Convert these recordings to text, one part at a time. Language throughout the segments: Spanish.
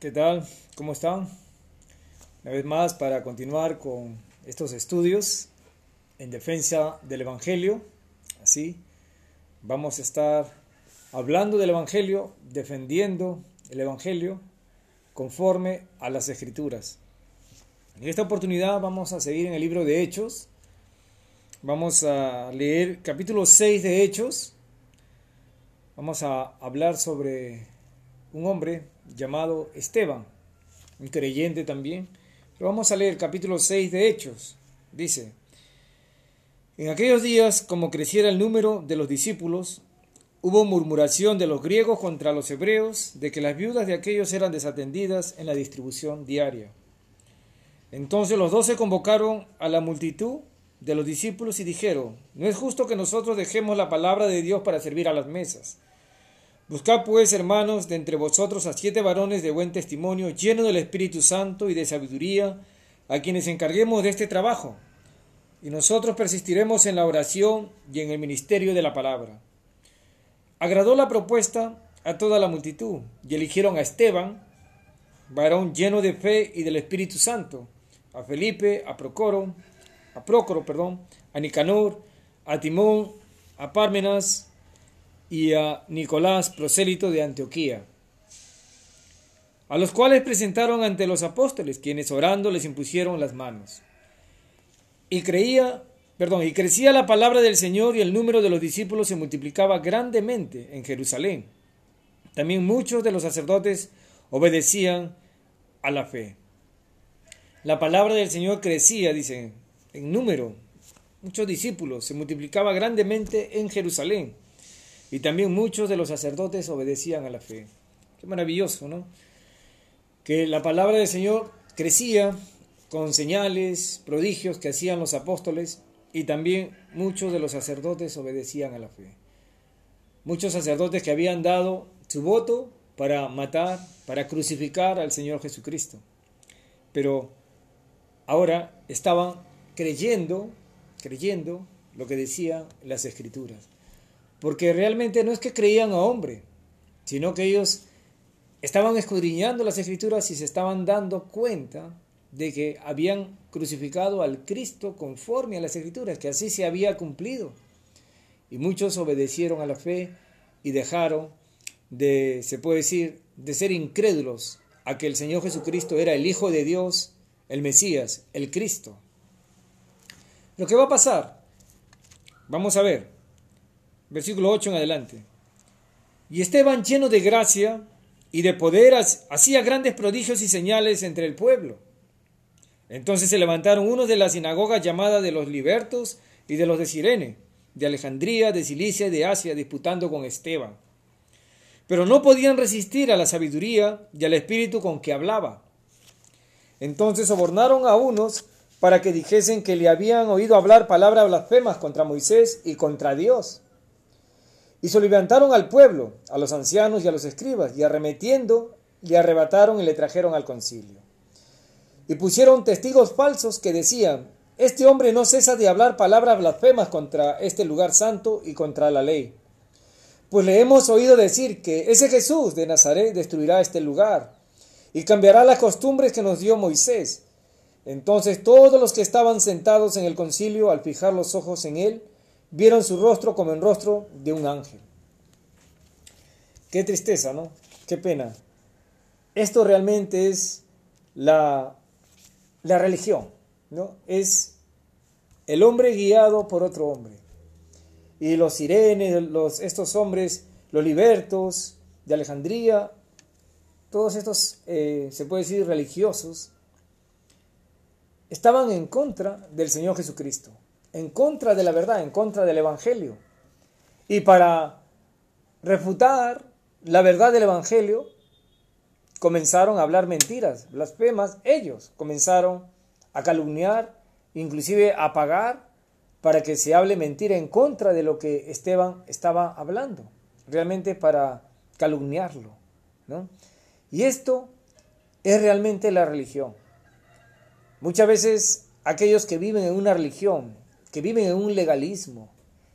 ¿Qué tal? ¿Cómo están? Una vez más para continuar con estos estudios en defensa del Evangelio. Así, vamos a estar hablando del Evangelio, defendiendo el Evangelio conforme a las Escrituras. En esta oportunidad vamos a seguir en el libro de Hechos. Vamos a leer capítulo 6 de Hechos. Vamos a hablar sobre un hombre llamado Esteban, un creyente también. Pero vamos a leer capítulo 6 de Hechos. Dice, en aquellos días, como creciera el número de los discípulos, hubo murmuración de los griegos contra los hebreos de que las viudas de aquellos eran desatendidas en la distribución diaria. Entonces los doce convocaron a la multitud de los discípulos y dijeron, no es justo que nosotros dejemos la palabra de Dios para servir a las mesas. Buscad pues, hermanos, de entre vosotros a siete varones de buen testimonio, llenos del Espíritu Santo y de sabiduría, a quienes encarguemos de este trabajo. Y nosotros persistiremos en la oración y en el ministerio de la palabra. Agradó la propuesta a toda la multitud y eligieron a Esteban, varón lleno de fe y del Espíritu Santo, a Felipe, a Procoro, a Prócoro, perdón, a Nicanor, a Timón, a Pármenas y a Nicolás, prosélito de Antioquía, a los cuales presentaron ante los apóstoles, quienes orando les impusieron las manos. Y creía, perdón, y crecía la palabra del Señor y el número de los discípulos se multiplicaba grandemente en Jerusalén. También muchos de los sacerdotes obedecían a la fe. La palabra del Señor crecía, dice, en número. Muchos discípulos se multiplicaba grandemente en Jerusalén. Y también muchos de los sacerdotes obedecían a la fe. Qué maravilloso, ¿no? Que la palabra del Señor crecía con señales, prodigios que hacían los apóstoles y también muchos de los sacerdotes obedecían a la fe. Muchos sacerdotes que habían dado su voto para matar, para crucificar al Señor Jesucristo. Pero ahora estaban creyendo, creyendo lo que decían las escrituras. Porque realmente no es que creían a hombre, sino que ellos estaban escudriñando las escrituras y se estaban dando cuenta de que habían crucificado al Cristo conforme a las escrituras, que así se había cumplido. Y muchos obedecieron a la fe y dejaron de, se puede decir, de ser incrédulos a que el Señor Jesucristo era el Hijo de Dios, el Mesías, el Cristo. Lo que va a pasar, vamos a ver, versículo 8 en adelante. Y Esteban, lleno de gracia y de poder, hacía grandes prodigios y señales entre el pueblo. Entonces se levantaron unos de la sinagoga llamada de los libertos y de los de Sirene, de Alejandría, de Cilicia y de Asia, disputando con Esteban. Pero no podían resistir a la sabiduría y al espíritu con que hablaba. Entonces sobornaron a unos para que dijesen que le habían oído hablar palabras blasfemas contra Moisés y contra Dios. Y se levantaron al pueblo, a los ancianos y a los escribas, y arremetiendo, le arrebataron y le trajeron al concilio. Y pusieron testigos falsos que decían, este hombre no cesa de hablar palabras blasfemas contra este lugar santo y contra la ley. Pues le hemos oído decir que ese Jesús de Nazaret destruirá este lugar y cambiará las costumbres que nos dio Moisés. Entonces todos los que estaban sentados en el concilio, al fijar los ojos en él, vieron su rostro como el rostro de un ángel. Qué tristeza, ¿no? Qué pena. Esto realmente es la, la religión, ¿no? Es el hombre guiado por otro hombre. Y los sirenes, los, estos hombres, los libertos de Alejandría, todos estos, eh, se puede decir, religiosos, estaban en contra del Señor Jesucristo en contra de la verdad, en contra del Evangelio. Y para refutar la verdad del Evangelio, comenzaron a hablar mentiras, blasfemas, ellos comenzaron a calumniar, inclusive a pagar para que se hable mentira en contra de lo que Esteban estaba hablando, realmente para calumniarlo. ¿no? Y esto es realmente la religión. Muchas veces aquellos que viven en una religión que viven en un legalismo,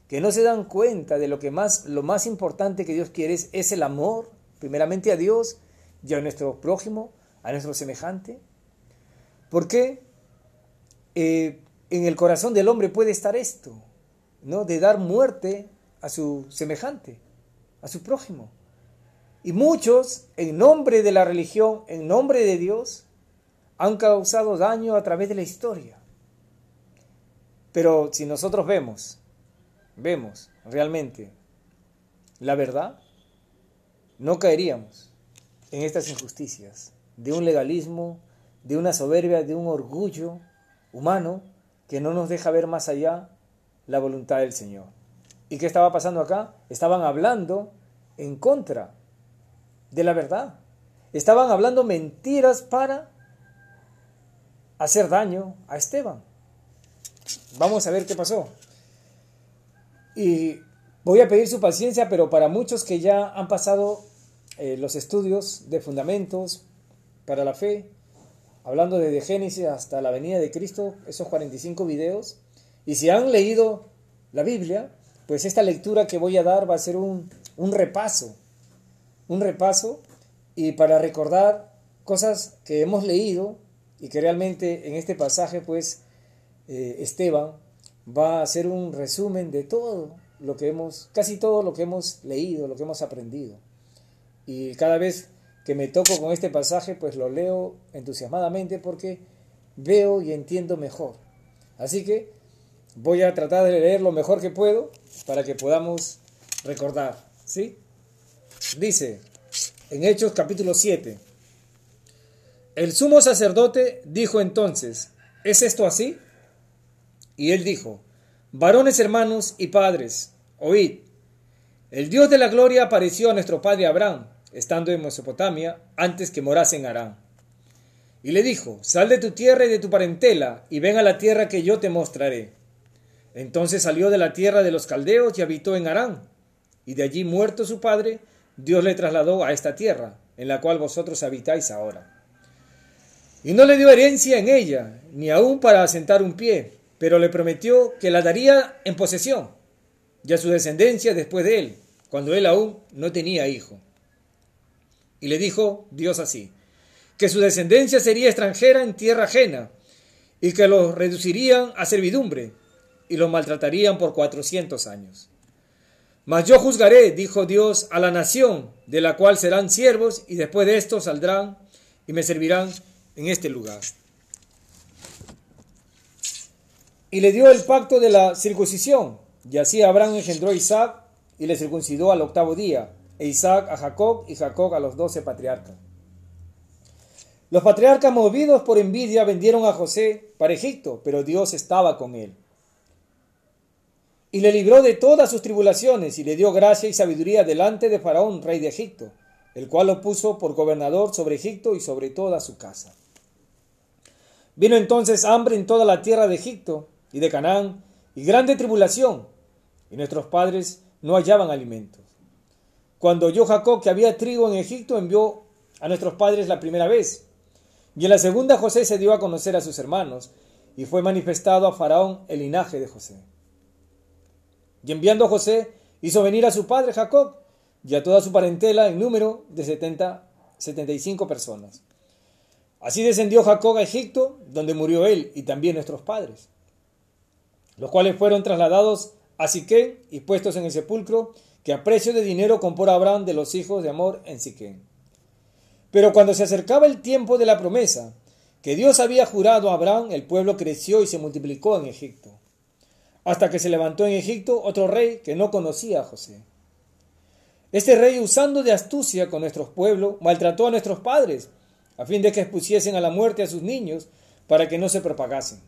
que no se dan cuenta de lo que más, lo más importante que Dios quiere es, el amor, primeramente a Dios y a nuestro prójimo, a nuestro semejante? ¿Por qué eh, en el corazón del hombre puede estar esto? ¿no? De dar muerte a su semejante, a su prójimo. Y muchos, en nombre de la religión, en nombre de Dios, han causado daño a través de la historia. Pero si nosotros vemos, vemos realmente la verdad, no caeríamos en estas injusticias de un legalismo, de una soberbia, de un orgullo humano que no nos deja ver más allá la voluntad del Señor. ¿Y qué estaba pasando acá? Estaban hablando en contra de la verdad. Estaban hablando mentiras para hacer daño a Esteban. Vamos a ver qué pasó. Y voy a pedir su paciencia, pero para muchos que ya han pasado eh, los estudios de fundamentos para la fe, hablando desde Génesis hasta la venida de Cristo, esos 45 videos, y si han leído la Biblia, pues esta lectura que voy a dar va a ser un, un repaso, un repaso, y para recordar cosas que hemos leído y que realmente en este pasaje, pues, eh, Esteban va a hacer un resumen de todo lo que hemos, casi todo lo que hemos leído, lo que hemos aprendido. Y cada vez que me toco con este pasaje, pues lo leo entusiasmadamente porque veo y entiendo mejor. Así que voy a tratar de leer lo mejor que puedo para que podamos recordar. ¿Sí? Dice en Hechos capítulo 7. El sumo sacerdote dijo entonces, ¿es esto así? Y él dijo, varones hermanos y padres, oíd, el Dios de la gloria apareció a nuestro padre Abraham, estando en Mesopotamia, antes que morase en Arán. Y le dijo, sal de tu tierra y de tu parentela, y ven a la tierra que yo te mostraré. Entonces salió de la tierra de los caldeos y habitó en Arán. Y de allí muerto su padre, Dios le trasladó a esta tierra, en la cual vosotros habitáis ahora. Y no le dio herencia en ella, ni aun para asentar un pie, pero le prometió que la daría en posesión, y a su descendencia después de él, cuando él aún no tenía hijo. Y le dijo Dios así, que su descendencia sería extranjera en tierra ajena, y que los reducirían a servidumbre, y los maltratarían por cuatrocientos años. Mas yo juzgaré, dijo Dios, a la nación, de la cual serán siervos, y después de esto saldrán y me servirán en este lugar. Y le dio el pacto de la circuncisión, y así Abraham engendró a Isaac y le circuncidó al octavo día, e Isaac a Jacob y Jacob a los doce patriarcas. Los patriarcas movidos por envidia vendieron a José para Egipto, pero Dios estaba con él y le libró de todas sus tribulaciones y le dio gracia y sabiduría delante de Faraón, rey de Egipto, el cual lo puso por gobernador sobre Egipto y sobre toda su casa. Vino entonces hambre en toda la tierra de Egipto y de Canaán, y grande tribulación, y nuestros padres no hallaban alimentos. Cuando oyó Jacob que había trigo en Egipto, envió a nuestros padres la primera vez, y en la segunda José se dio a conocer a sus hermanos, y fue manifestado a Faraón el linaje de José. Y enviando a José, hizo venir a su padre Jacob y a toda su parentela en número de setenta, setenta y cinco personas. Así descendió Jacob a Egipto, donde murió él y también nuestros padres, los cuales fueron trasladados a Siquén y puestos en el sepulcro que a precio de dinero compró Abraham de los hijos de Amor en Siquén. Pero cuando se acercaba el tiempo de la promesa que Dios había jurado a Abraham, el pueblo creció y se multiplicó en Egipto hasta que se levantó en Egipto otro rey que no conocía a José. Este rey, usando de astucia con nuestros pueblos, maltrató a nuestros padres, a fin de que expusiesen a la muerte a sus niños, para que no se propagasen.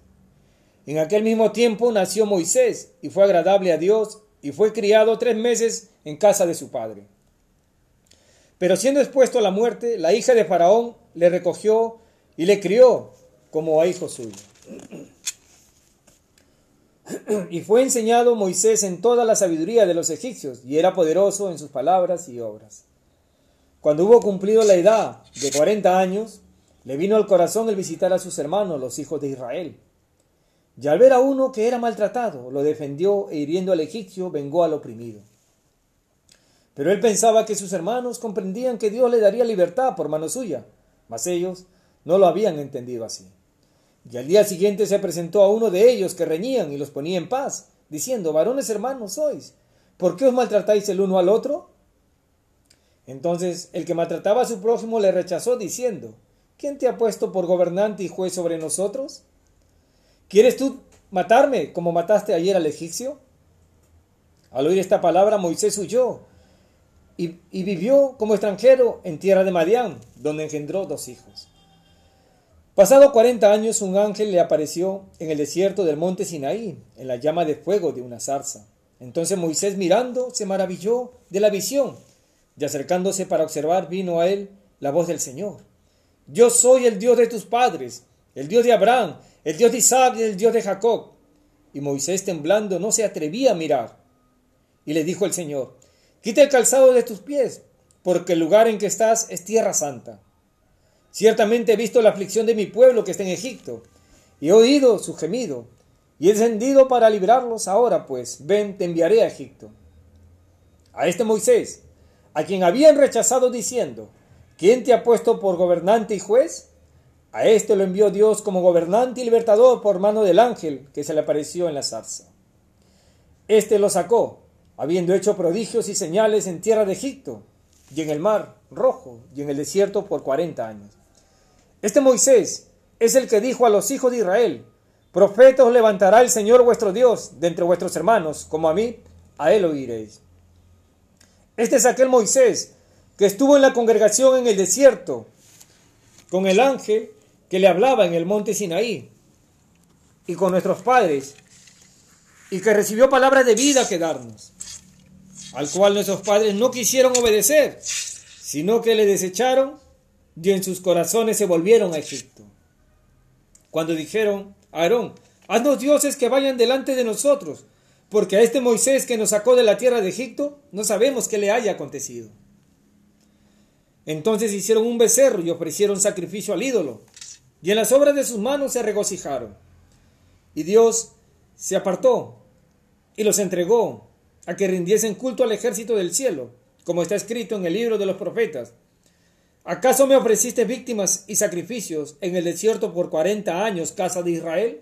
En aquel mismo tiempo nació Moisés, y fue agradable a Dios, y fue criado tres meses en casa de su padre. Pero siendo expuesto a la muerte, la hija de Faraón le recogió y le crió como a hijo suyo. y fue enseñado Moisés en toda la sabiduría de los egipcios, y era poderoso en sus palabras y obras. Cuando hubo cumplido la edad de cuarenta años, le vino al corazón el visitar a sus hermanos, los hijos de Israel. Y al ver a uno que era maltratado, lo defendió e hiriendo al egipcio, vengó al oprimido. Pero él pensaba que sus hermanos comprendían que Dios le daría libertad por mano suya, mas ellos no lo habían entendido así. Y al día siguiente se presentó a uno de ellos que reñían y los ponía en paz, diciendo, varones hermanos sois, ¿por qué os maltratáis el uno al otro? Entonces el que maltrataba a su prójimo le rechazó, diciendo, ¿quién te ha puesto por gobernante y juez sobre nosotros? ¿Quieres tú matarme como mataste ayer al egipcio? Al oír esta palabra Moisés huyó y, vivió como extranjero en tierra de Madián, donde engendró dos hijos. Pasado cuarenta años, un ángel le apareció en el desierto del monte Sinaí, en la llama de fuego de una zarza. Entonces Moisés mirando se maravilló de la visión, y acercándose para observar vino a él la voz del Señor. Yo soy el Dios de tus padres, el Dios de Abraham, el Dios de Isaac y el Dios de Jacob. Y Moisés temblando no se atrevía a mirar. Y le dijo el Señor, quita el calzado de tus pies, porque el lugar en que estás es tierra santa. Ciertamente he visto la aflicción de mi pueblo que está en Egipto, y he oído su gemido, y he descendido para librarlos. Ahora pues, ven, te enviaré a Egipto. A este Moisés, a quien habían rechazado diciendo, ¿quién te ha puesto por gobernante y juez? A este lo envió Dios como gobernante y libertador por mano del ángel que se le apareció en la zarza. Este lo sacó, habiendo hecho prodigios y señales en tierra de Egipto, y en el mar rojo, y en el desierto por cuarenta años. Este Moisés es el que dijo a los hijos de Israel, Profeta os levantará el Señor vuestro Dios de entre vuestros hermanos, como a mí, a él oiréis. Este es aquel Moisés que estuvo en la congregación en el desierto, con el ángel que le hablaba en el monte Sinaí, y con nuestros padres, y que recibió palabras de vida que darnos, al cual nuestros padres no quisieron obedecer, sino que le desecharon y en sus corazones se volvieron a Egipto. Cuando dijeron Aarón, haznos dioses que vayan delante de nosotros, porque a este Moisés que nos sacó de la tierra de Egipto no sabemos qué le haya acontecido. Entonces hicieron un becerro y ofrecieron sacrificio al ídolo, y en las obras de sus manos se regocijaron. Y Dios se apartó y los entregó a que rindiesen culto al ejército del cielo, como está escrito en el libro de los profetas. ¿Acaso me ofreciste víctimas y sacrificios en el desierto por cuarenta años, casa de Israel?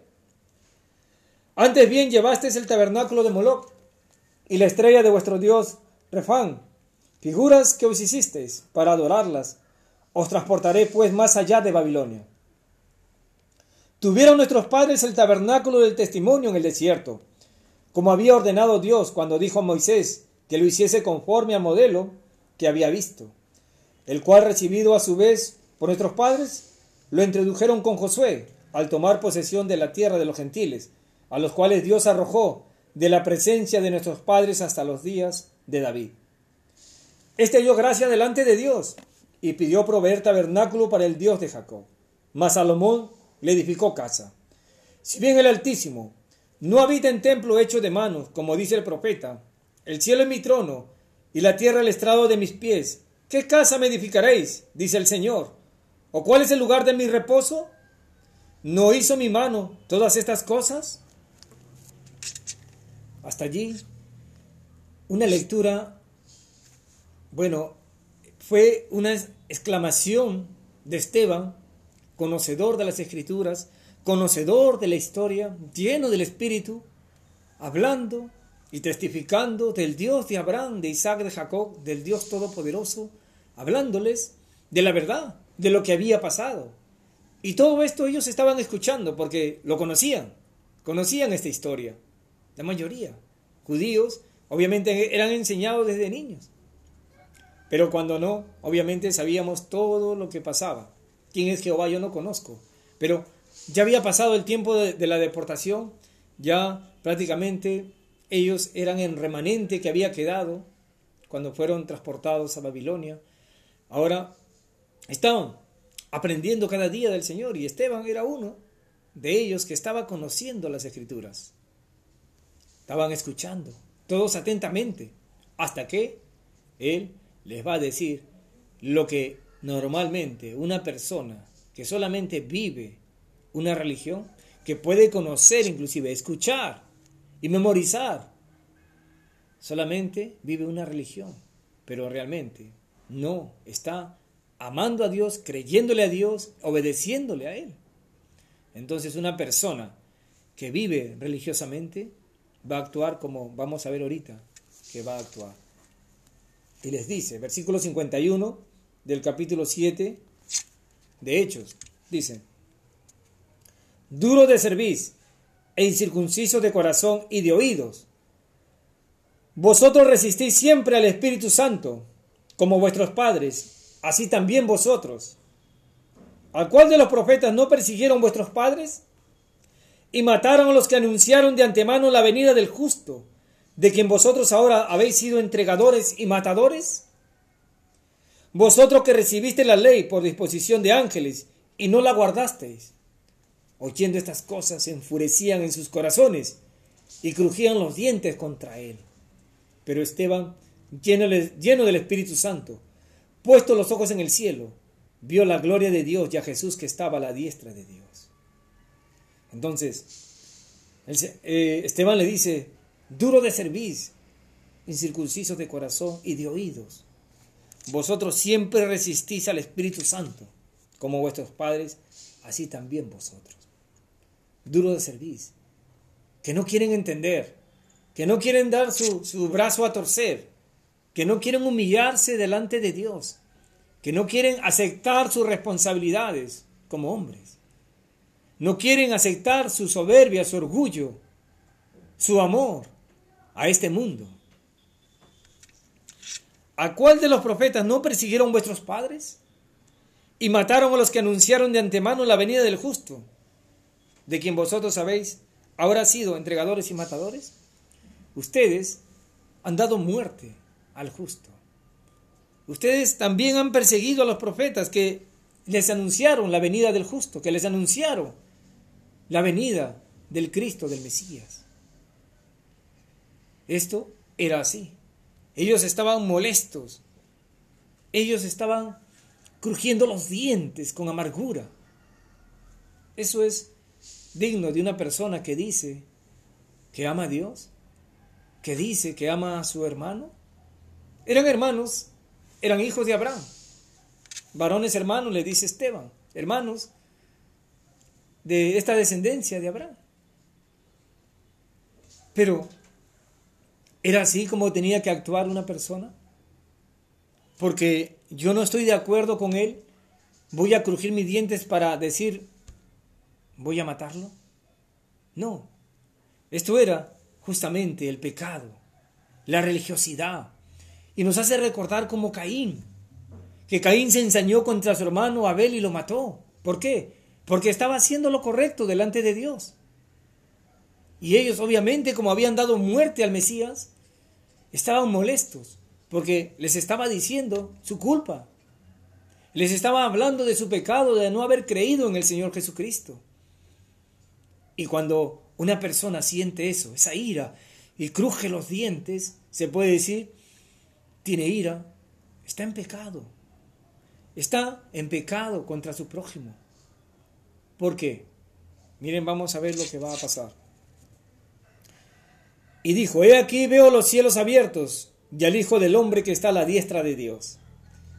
Antes bien llevaste el tabernáculo de Moloch y la estrella de vuestro dios Refán, figuras que os hicisteis para adorarlas. Os transportaré pues más allá de Babilonia. Tuvieron nuestros padres el tabernáculo del testimonio en el desierto, como había ordenado Dios cuando dijo a Moisés que lo hiciese conforme al modelo que había visto el cual recibido a su vez por nuestros padres, lo introdujeron con Josué al tomar posesión de la tierra de los gentiles, a los cuales Dios arrojó de la presencia de nuestros padres hasta los días de David. Este halló gracia delante de Dios y pidió proveer tabernáculo para el Dios de Jacob. Mas Salomón le edificó casa. Si bien el Altísimo no habita en templo hecho de manos, como dice el profeta, el cielo es mi trono y la tierra el estrado de mis pies, ¿Qué casa me edificaréis? dice el Señor. ¿O cuál es el lugar de mi reposo? ¿No hizo mi mano todas estas cosas? Hasta allí, una lectura, bueno, fue una exclamación de Esteban, conocedor de las escrituras, conocedor de la historia, lleno del Espíritu, hablando y testificando del Dios de Abraham, de Isaac, de Jacob, del Dios Todopoderoso, hablándoles de la verdad, de lo que había pasado. Y todo esto ellos estaban escuchando porque lo conocían, conocían esta historia. La mayoría, judíos, obviamente eran enseñados desde niños. Pero cuando no, obviamente sabíamos todo lo que pasaba. ¿Quién es Jehová? Yo no conozco. Pero ya había pasado el tiempo de, de la deportación, ya prácticamente ellos eran el remanente que había quedado cuando fueron transportados a Babilonia. Ahora estaban aprendiendo cada día del Señor y Esteban era uno de ellos que estaba conociendo las escrituras. Estaban escuchando, todos atentamente, hasta que Él les va a decir lo que normalmente una persona que solamente vive una religión, que puede conocer, inclusive escuchar y memorizar, solamente vive una religión. pero realmente no está amando a Dios, creyéndole a Dios, obedeciéndole a Él. Entonces una persona que vive religiosamente va a actuar como vamos a ver ahorita que va a actuar. Y les dice, versículo 51 del capítulo 7 de Hechos, dice, duro de cerviz e incircunciso de corazón y de oídos. Vosotros resistís siempre al Espíritu Santo, como vuestros padres, así también vosotros. ¿A cuál de los profetas no persiguieron vuestros padres? Y mataron a los que anunciaron de antemano la venida del justo, de quien vosotros ahora habéis sido entregadores y matadores. Vosotros que recibiste la ley por disposición de ángeles y no la guardasteis. Oyendo estas cosas se enfurecían en sus corazones y crujían los dientes contra él. Pero Esteban, lleno, del Espíritu Santo, puesto los ojos en el cielo, vio la gloria de Dios y a Jesús que estaba a la diestra de Dios. Entonces, eh, Esteban le dice, duro de servicio, incircunciso de corazón y de oídos. Vosotros siempre resistís al Espíritu Santo, como vuestros padres, así también vosotros. Duro de servicio, que no quieren entender, que no quieren dar su, su brazo a torcer, que no quieren humillarse delante de Dios, que no quieren aceptar sus responsabilidades como hombres. No quieren aceptar su soberbia, su orgullo, su amor a este mundo. ¿A cuál de los profetas no persiguieron vuestros padres? Y mataron a los que anunciaron de antemano la venida del justo, de quien vosotros sabéis, ahora sido entregadores y matadores. Ustedes han dado muerte al justo. Ustedes también han perseguido a los profetas que les anunciaron la venida del justo, que les anunciaron la venida del Cristo, del Mesías. Esto era así. Ellos estaban molestos. Ellos estaban crujiendo los dientes con amargura. Eso es digno de una persona que dice que ama a Dios, que dice que ama a su hermano. Eran hermanos eran hijos de Abraham. Varones hermanos, le dice Esteban, hermanos de esta descendencia de Abraham. Pero, ¿era así como tenía que actuar una persona? Porque yo no estoy de acuerdo con él, voy a crujir mis dientes para decir, voy a matarlo. No, esto era justamente el pecado, la religiosidad, y nos hace recordar como Caín, que Caín se ensañó contra su hermano Abel y lo mató. ¿Por qué? Porque estaba haciendo lo correcto delante de Dios. Y ellos, obviamente, como habían dado muerte al Mesías, estaban molestos, porque les estaba diciendo su culpa. Les estaba hablando de su pecado de no haber creído en el Señor Jesucristo. Y cuando una persona siente eso, esa ira, y cruje los dientes, se puede decir tiene ira, está en pecado. Está en pecado contra su prójimo. ¿Por qué? Miren, vamos a ver lo que va a pasar. Y dijo, he aquí veo los cielos abiertos y al Hijo del Hombre que está a la diestra de Dios.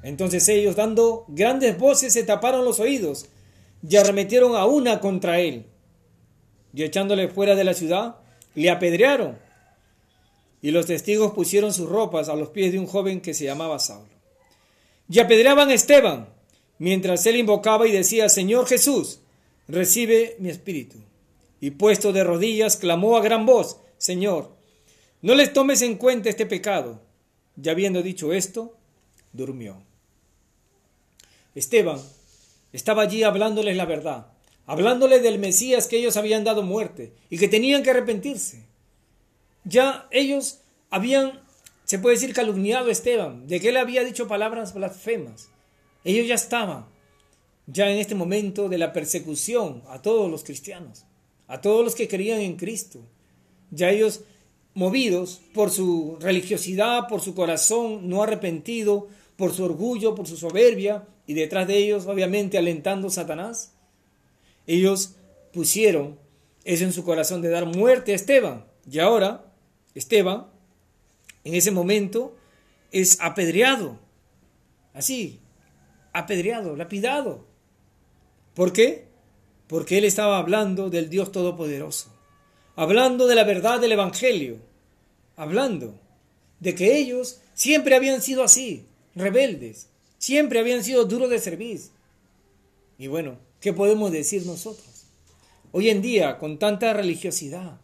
Entonces ellos, dando grandes voces, se taparon los oídos y arremetieron a una contra él. Y echándole fuera de la ciudad, le apedrearon y los testigos pusieron sus ropas a los pies de un joven que se llamaba Saulo. Y apedreaban a Esteban, mientras él invocaba y decía, Señor Jesús, recibe mi espíritu. Y puesto de rodillas, clamó a gran voz, Señor, no les tomes en cuenta este pecado. Y habiendo dicho esto, durmió. Esteban estaba allí hablándoles la verdad, hablándoles del Mesías que ellos habían dado muerte y que tenían que arrepentirse ya ellos habían, se puede decir, calumniado a Esteban, de que él había dicho palabras blasfemas. Ellos ya estaban, ya en este momento de la persecución a todos los cristianos, a todos los que creían en Cristo. Ya ellos, movidos por su religiosidad, por su corazón no arrepentido, por su orgullo, por su soberbia, y detrás de ellos, obviamente, alentando a Satanás, ellos pusieron eso en su corazón de dar muerte a Esteban. Y ahora Esteban, en ese momento, es apedreado. Así, apedreado, lapidado. ¿Por qué? Porque él estaba hablando del Dios Todopoderoso, hablando de la verdad del Evangelio, hablando de que ellos siempre habían sido así, rebeldes, siempre habían sido duros de servir. Y bueno, ¿qué podemos decir nosotros? Hoy en día, con tanta religiosidad,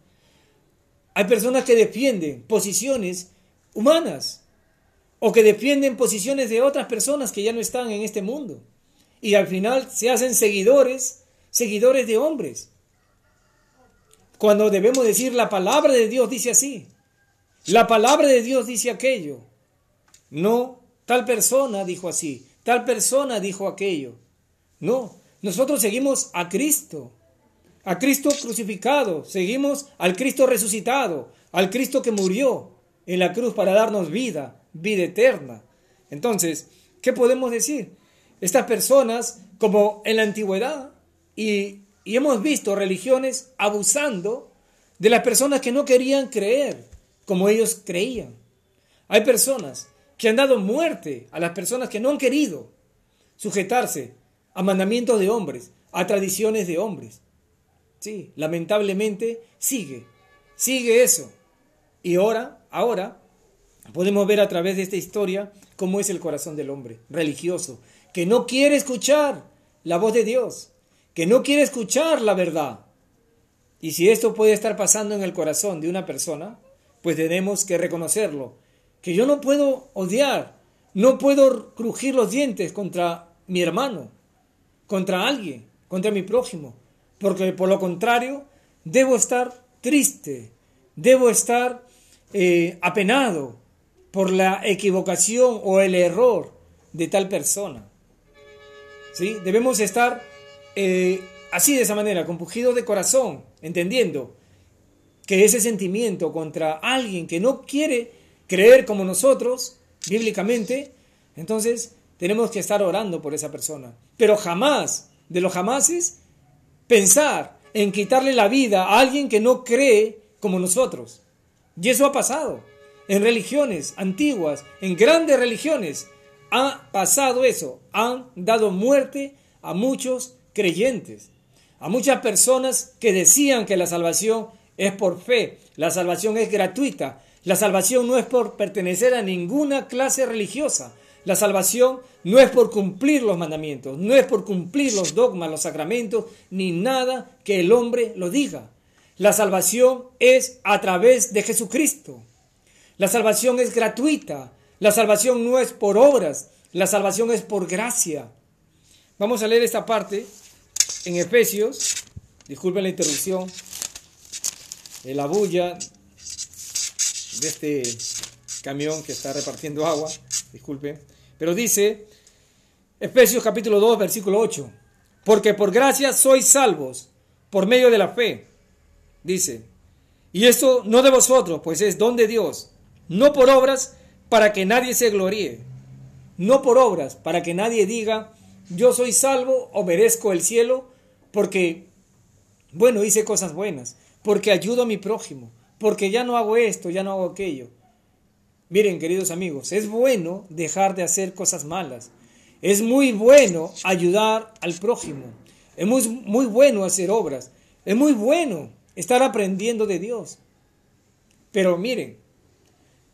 hay personas que defienden posiciones humanas o que defienden posiciones de otras personas que ya no están en este mundo. Y al final se hacen seguidores, seguidores de hombres. Cuando debemos decir la palabra de Dios dice así, la palabra de Dios dice aquello. No, tal persona dijo así, tal persona dijo aquello. No, nosotros seguimos a Cristo, a Cristo crucificado, seguimos al Cristo resucitado, al Cristo que murió en la cruz para darnos vida, vida eterna. Entonces, ¿qué podemos decir? Estas personas, como en la antigüedad, y, y hemos visto religiones abusando de las personas que no querían creer como ellos creían. Hay personas que han dado muerte a las personas que no han querido sujetarse a mandamientos de hombres, a tradiciones de hombres. Sí, lamentablemente sigue, sigue eso. Y ahora, ahora, podemos ver a través de esta historia cómo es el corazón del hombre religioso, que no quiere escuchar la voz de Dios, que no quiere escuchar la verdad. Y si esto puede estar pasando en el corazón de una persona, pues tenemos que reconocerlo, que yo no puedo odiar, no puedo crujir los dientes contra mi hermano, contra alguien, contra mi prójimo, porque por lo contrario debo estar triste, debo estar eh, apenado por la equivocación o el error de tal persona. ¿Sí? Debemos estar eh, así de esa manera, compugidos de corazón, entendiendo que ese sentimiento contra alguien que no quiere creer como nosotros, bíblicamente, entonces tenemos que estar orando por esa persona. Pero jamás, de los jamases, pensar en quitarle la vida a alguien que no cree como nosotros. Y eso ha pasado. En religiones antiguas, en grandes religiones, ha pasado eso. Han dado muerte a muchos creyentes, a muchas personas que decían que la salvación es por fe, la salvación es gratuita, la salvación no es por pertenecer a ninguna clase religiosa, la salvación no es por cumplir los mandamientos, no es por cumplir los dogmas, los sacramentos, ni nada que el hombre lo diga. La salvación es a través de Jesucristo. La salvación es gratuita. La salvación no es por obras. La salvación es por gracia. Vamos a leer esta parte en Efesios. Disculpen la interrupción la bulla de este camión que está repartiendo agua, disculpe, pero dice Efesios capítulo 2, versículo 8, porque por gracia sois salvos por medio de la fe, dice, y esto no de vosotros, pues es don de Dios, no por obras para que nadie se gloríe, no por obras para que nadie diga, yo soy salvo o merezco el cielo, porque, bueno, hice cosas buenas, porque ayudo a mi prójimo, porque ya no hago esto, ya no hago aquello. Miren, queridos amigos, es bueno dejar de hacer cosas malas. Es muy bueno ayudar al prójimo. Es muy, muy bueno hacer obras. Es muy bueno estar aprendiendo de Dios. Pero miren,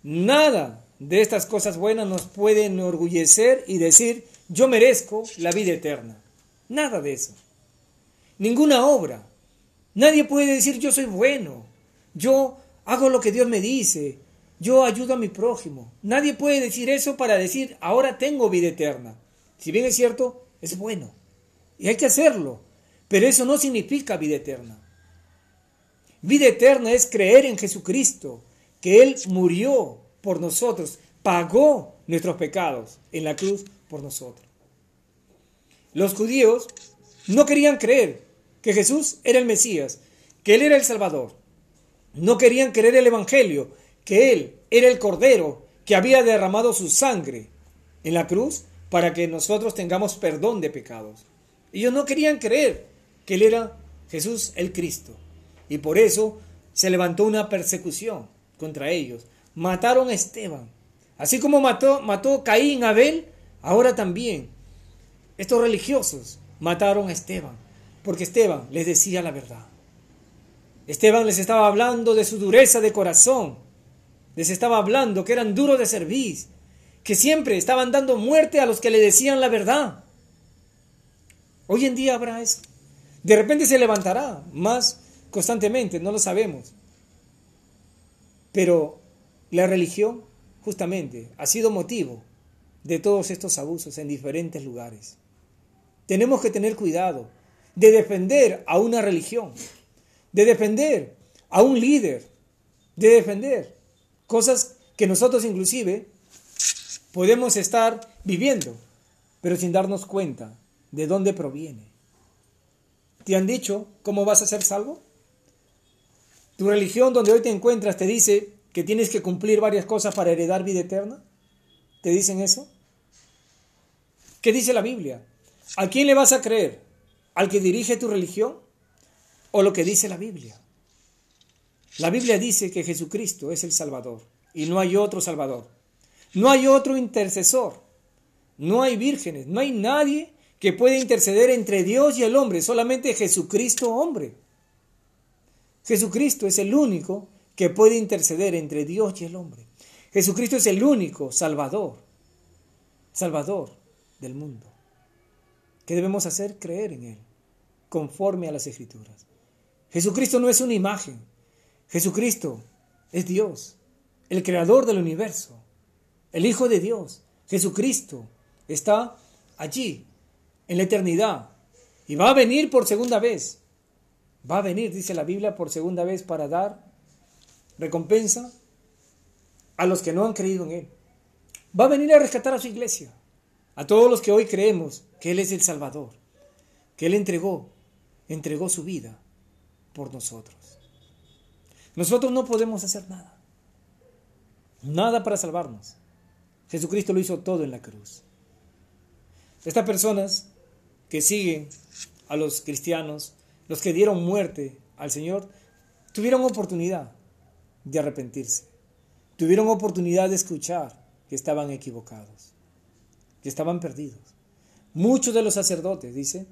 nada de estas cosas buenas nos puede enorgullecer y decir, yo merezco la vida eterna. Nada de eso. Ninguna obra, Nadie puede decir yo soy bueno, yo hago lo que Dios me dice, yo ayudo a mi prójimo. Nadie puede decir eso para decir ahora tengo vida eterna. Si bien es cierto, es bueno. Y hay que hacerlo. Pero eso no significa vida eterna. Vida eterna es creer en Jesucristo, que Él murió por nosotros, pagó nuestros pecados en la cruz por nosotros. Los judíos no querían creer que Jesús era el Mesías, que Él era el Salvador. No querían creer el Evangelio, que Él era el Cordero que había derramado su sangre en la cruz para que nosotros tengamos perdón de pecados. Ellos no querían creer que Él era Jesús el Cristo. Y por eso se levantó una persecución contra ellos. Mataron a Esteban, Así como mató, mató Caín a Abel, ahora también estos religiosos mataron a Esteban, porque Esteban les decía la verdad. Esteban les estaba hablando de su dureza de corazón, les estaba hablando que eran duros de servir, que siempre estaban dando muerte a los que le decían la verdad. Hoy en día habrá eso. De repente se levantará más constantemente, no lo sabemos. Pero la religión justamente ha sido motivo de todos estos abusos en diferentes lugares. Tenemos que tener cuidado de defender a una religión, de defender a un líder, de defender cosas que nosotros inclusive podemos estar viviendo, pero sin darnos cuenta de dónde proviene. ¿Te han dicho cómo vas a ser salvo? Tu religión donde hoy te encuentras te dice que tienes que cumplir varias cosas para heredar vida eterna. ¿Te dicen eso? ¿Qué dice la Biblia? ¿A quién le vas a creer? ¿Al que dirige tu religión? ¿O lo que dice la Biblia? La Biblia dice que Jesucristo es el Salvador y no hay otro Salvador. No hay otro intercesor. No hay vírgenes. No hay nadie que pueda interceder entre Dios y el hombre. Solamente Jesucristo hombre. Jesucristo es el único que puede interceder entre Dios y el hombre. Jesucristo es el único Salvador. Salvador del mundo. ¿Qué debemos hacer? Creer en Él, conforme a las Escrituras. Jesucristo no es una imagen. Jesucristo es Dios, el creador del universo el Hijo de Dios, Jesucristo, está allí, en la eternidad, y va a venir por segunda vez. Va a venir, dice la Biblia, por segunda vez para dar recompensa a los que no han creído en Él. Va a venir a rescatar a su iglesia, a todos los que hoy creemos que Él es el Salvador, que Él entregó, entregó su vida por nosotros. Nosotros no podemos hacer nada, nada para salvarnos. Jesucristo lo hizo todo en la cruz. Estas personas que siguen a los cristianos, los que dieron muerte al Señor, tuvieron oportunidad de arrepentirse. Tuvieron oportunidad de escuchar que estaban equivocados, que estaban perdidos. Muchos de los sacerdotes, dice,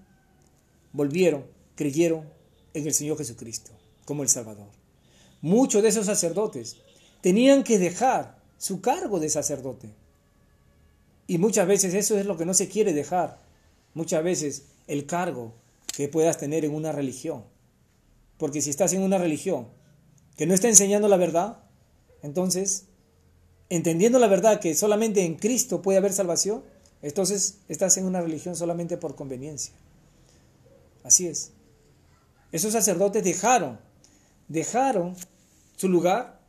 volvieron, creyeron en el Señor Jesucristo como el Salvador. Muchos de esos sacerdotes tenían que dejar su cargo de sacerdote y muchas veces eso es lo que no se quiere dejar. Muchas veces el cargo que puedas tener en una religión. Porque si estás en una religión que no está enseñando la verdad, entonces, entendiendo la verdad que solamente en Cristo puede haber salvación, entonces estás en una religión solamente por conveniencia. Así es. Esos sacerdotes dejaron, dejaron su lugar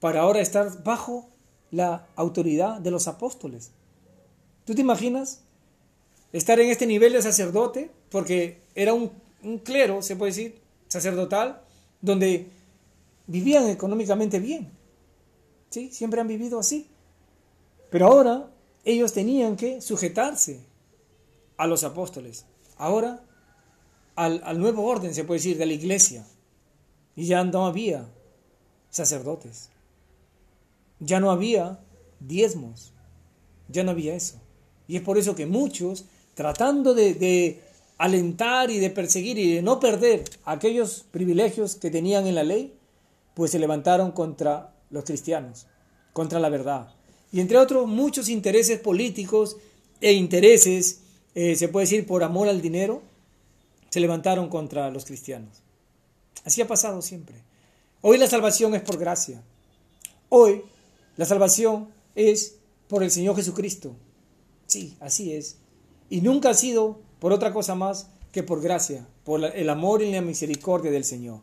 para ahora estar bajo la autoridad de los apóstoles. ¿Tú te imaginas estar en este nivel de sacerdote? Porque era un, clero, se puede decir, sacerdotal, donde vivían económicamente bien. ¿Sí? Siempre han vivido así. Pero ahora ellos tenían que sujetarse a los apóstoles. Ahora al, al, nuevo orden, se puede decir, de la iglesia. Y ya no había sacerdotes. Ya no había diezmos. Ya no había eso. Y es por eso que muchos, tratando de, alentar y de perseguir y de no perder aquellos privilegios que tenían en la ley, pues se levantaron contra los cristianos, contra la verdad. Y entre otros muchos intereses políticos e intereses, eh, se puede decir por amor al dinero, se levantaron contra los cristianos. Así ha pasado siempre. Hoy la salvación es por gracia. Hoy la salvación es por el Señor Jesucristo. Sí, así es. Y nunca ha sido por otra cosa más que por gracia, por el amor y la misericordia del Señor.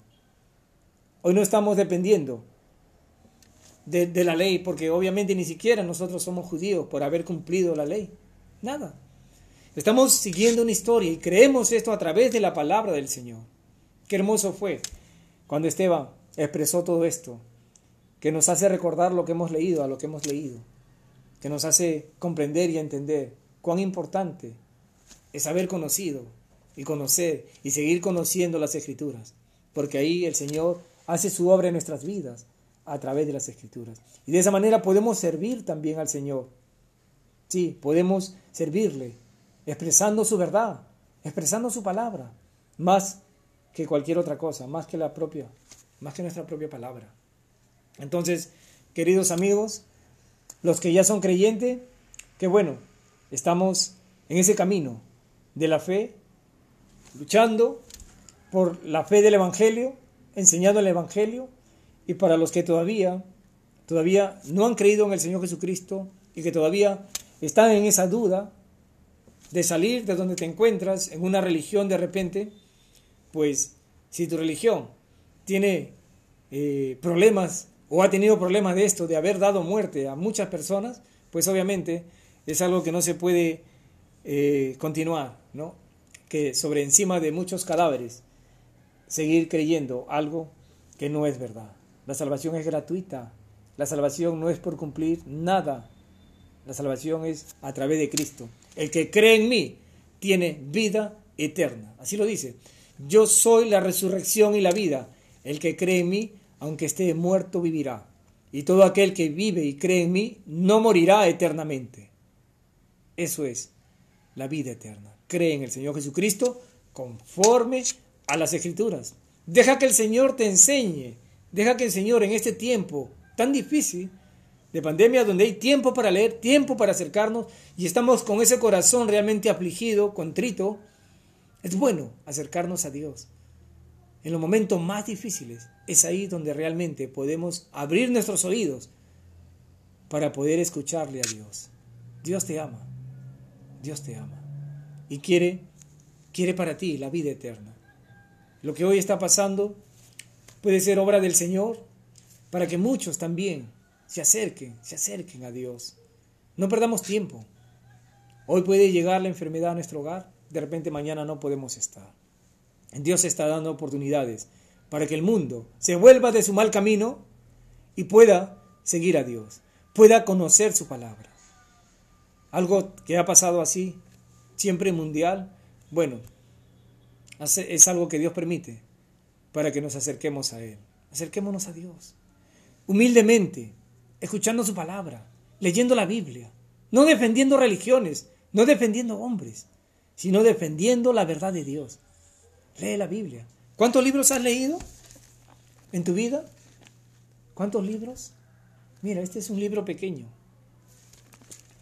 Hoy no estamos dependiendo de, la ley, porque obviamente ni siquiera nosotros somos judíos por haber cumplido la ley. Nada. Estamos siguiendo una historia y creemos esto a través de la palabra del Señor. Qué hermoso fue cuando Esteban expresó todo esto, que nos hace recordar lo que hemos leído, a lo que hemos leído que nos hace comprender y entender cuán importante es haber conocido y conocer y seguir conociendo las escrituras, porque ahí el Señor hace su obra en nuestras vidas, a través de las escrituras. Y de esa manera podemos servir también al Señor. Sí, podemos servirle, expresando su verdad, expresando su palabra, más que cualquier otra cosa, más que la propia, más que nuestra propia palabra. Entonces, queridos amigos, los que ya son creyentes, que bueno, estamos en ese camino de la fe, luchando por la fe del Evangelio, enseñando el Evangelio, y para los que todavía, todavía no han creído en el Señor Jesucristo y que todavía están en esa duda de salir de donde te encuentras en una religión de repente, pues si tu religión tiene eh, problemas o ha tenido problemas de esto, de haber dado muerte a muchas personas, pues obviamente es algo que no se puede eh, continuar, ¿no? Que sobre encima de muchos cadáveres seguir creyendo algo que no es verdad. La salvación es gratuita. La salvación no es por cumplir nada. La salvación es a través de Cristo. El que cree en mí tiene vida eterna. Así lo dice. Yo soy la resurrección y la vida. El que cree en mí, aunque esté muerto, vivirá. Y todo aquel que vive y cree en mí, no morirá eternamente. Eso es la vida eterna. Cree en el Señor Jesucristo conforme a las escrituras. Deja que el Señor te enseñe. Deja que el Señor en este tiempo tan difícil de pandemia, donde hay tiempo para leer, tiempo para acercarnos y estamos con ese corazón realmente afligido, contrito, es bueno acercarnos a Dios. En los momentos más difíciles es ahí donde realmente podemos abrir nuestros oídos para poder escucharle a Dios. Dios te ama. Dios te ama. Y quiere quiere para ti la vida eterna. Lo que hoy está pasando puede ser obra del Señor para que muchos también se acerquen, se acerquen a Dios. No perdamos tiempo. Hoy puede llegar la enfermedad a nuestro hogar, de repente mañana no podemos estar. Dios está dando oportunidades para que el mundo se vuelva de su mal camino y pueda seguir a Dios, pueda conocer su palabra. Algo que ha pasado así, siempre mundial, bueno, es algo que Dios permite para que nos acerquemos a Él. Acerquémonos a Dios. Humildemente, escuchando su palabra, leyendo la Biblia, no defendiendo religiones, no defendiendo hombres, sino defendiendo la verdad de Dios. Lee la Biblia. ¿Cuántos libros has leído en tu vida? ¿Cuántos libros? Mira, este es un libro pequeño.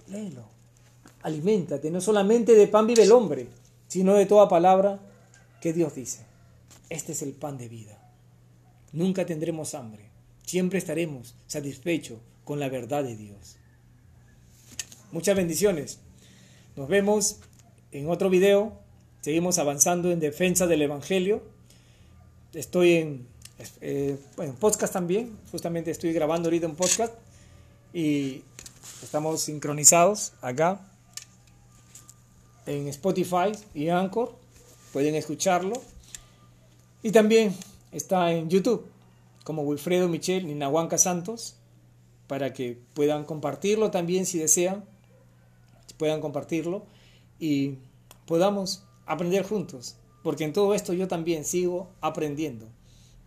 Léelo. Aliméntate, no solamente de pan vive el hombre, sino de toda palabra que Dios dice. Este es el pan de vida. Nunca tendremos hambre. Siempre estaremos satisfechos con la verdad de Dios. Muchas bendiciones. Nos vemos en otro video. Seguimos avanzando en defensa del Evangelio. Estoy en, eh, podcast también. Justamente estoy grabando ahorita un podcast. Y estamos sincronizados acá en Spotify y Anchor. Pueden escucharlo. Y también está en YouTube como Wilfredo Michel Ninahuanca Santos para que puedan compartirlo también si desean, puedan compartirlo y podamos aprender juntos, porque en todo esto yo también sigo aprendiendo.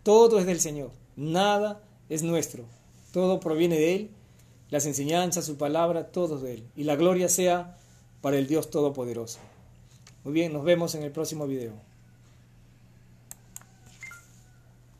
Todo es del Señor, nada es nuestro, todo proviene de Él, las enseñanzas, su palabra, todo de Él, y la gloria sea para el Dios Todopoderoso. Muy bien, nos vemos en el próximo video.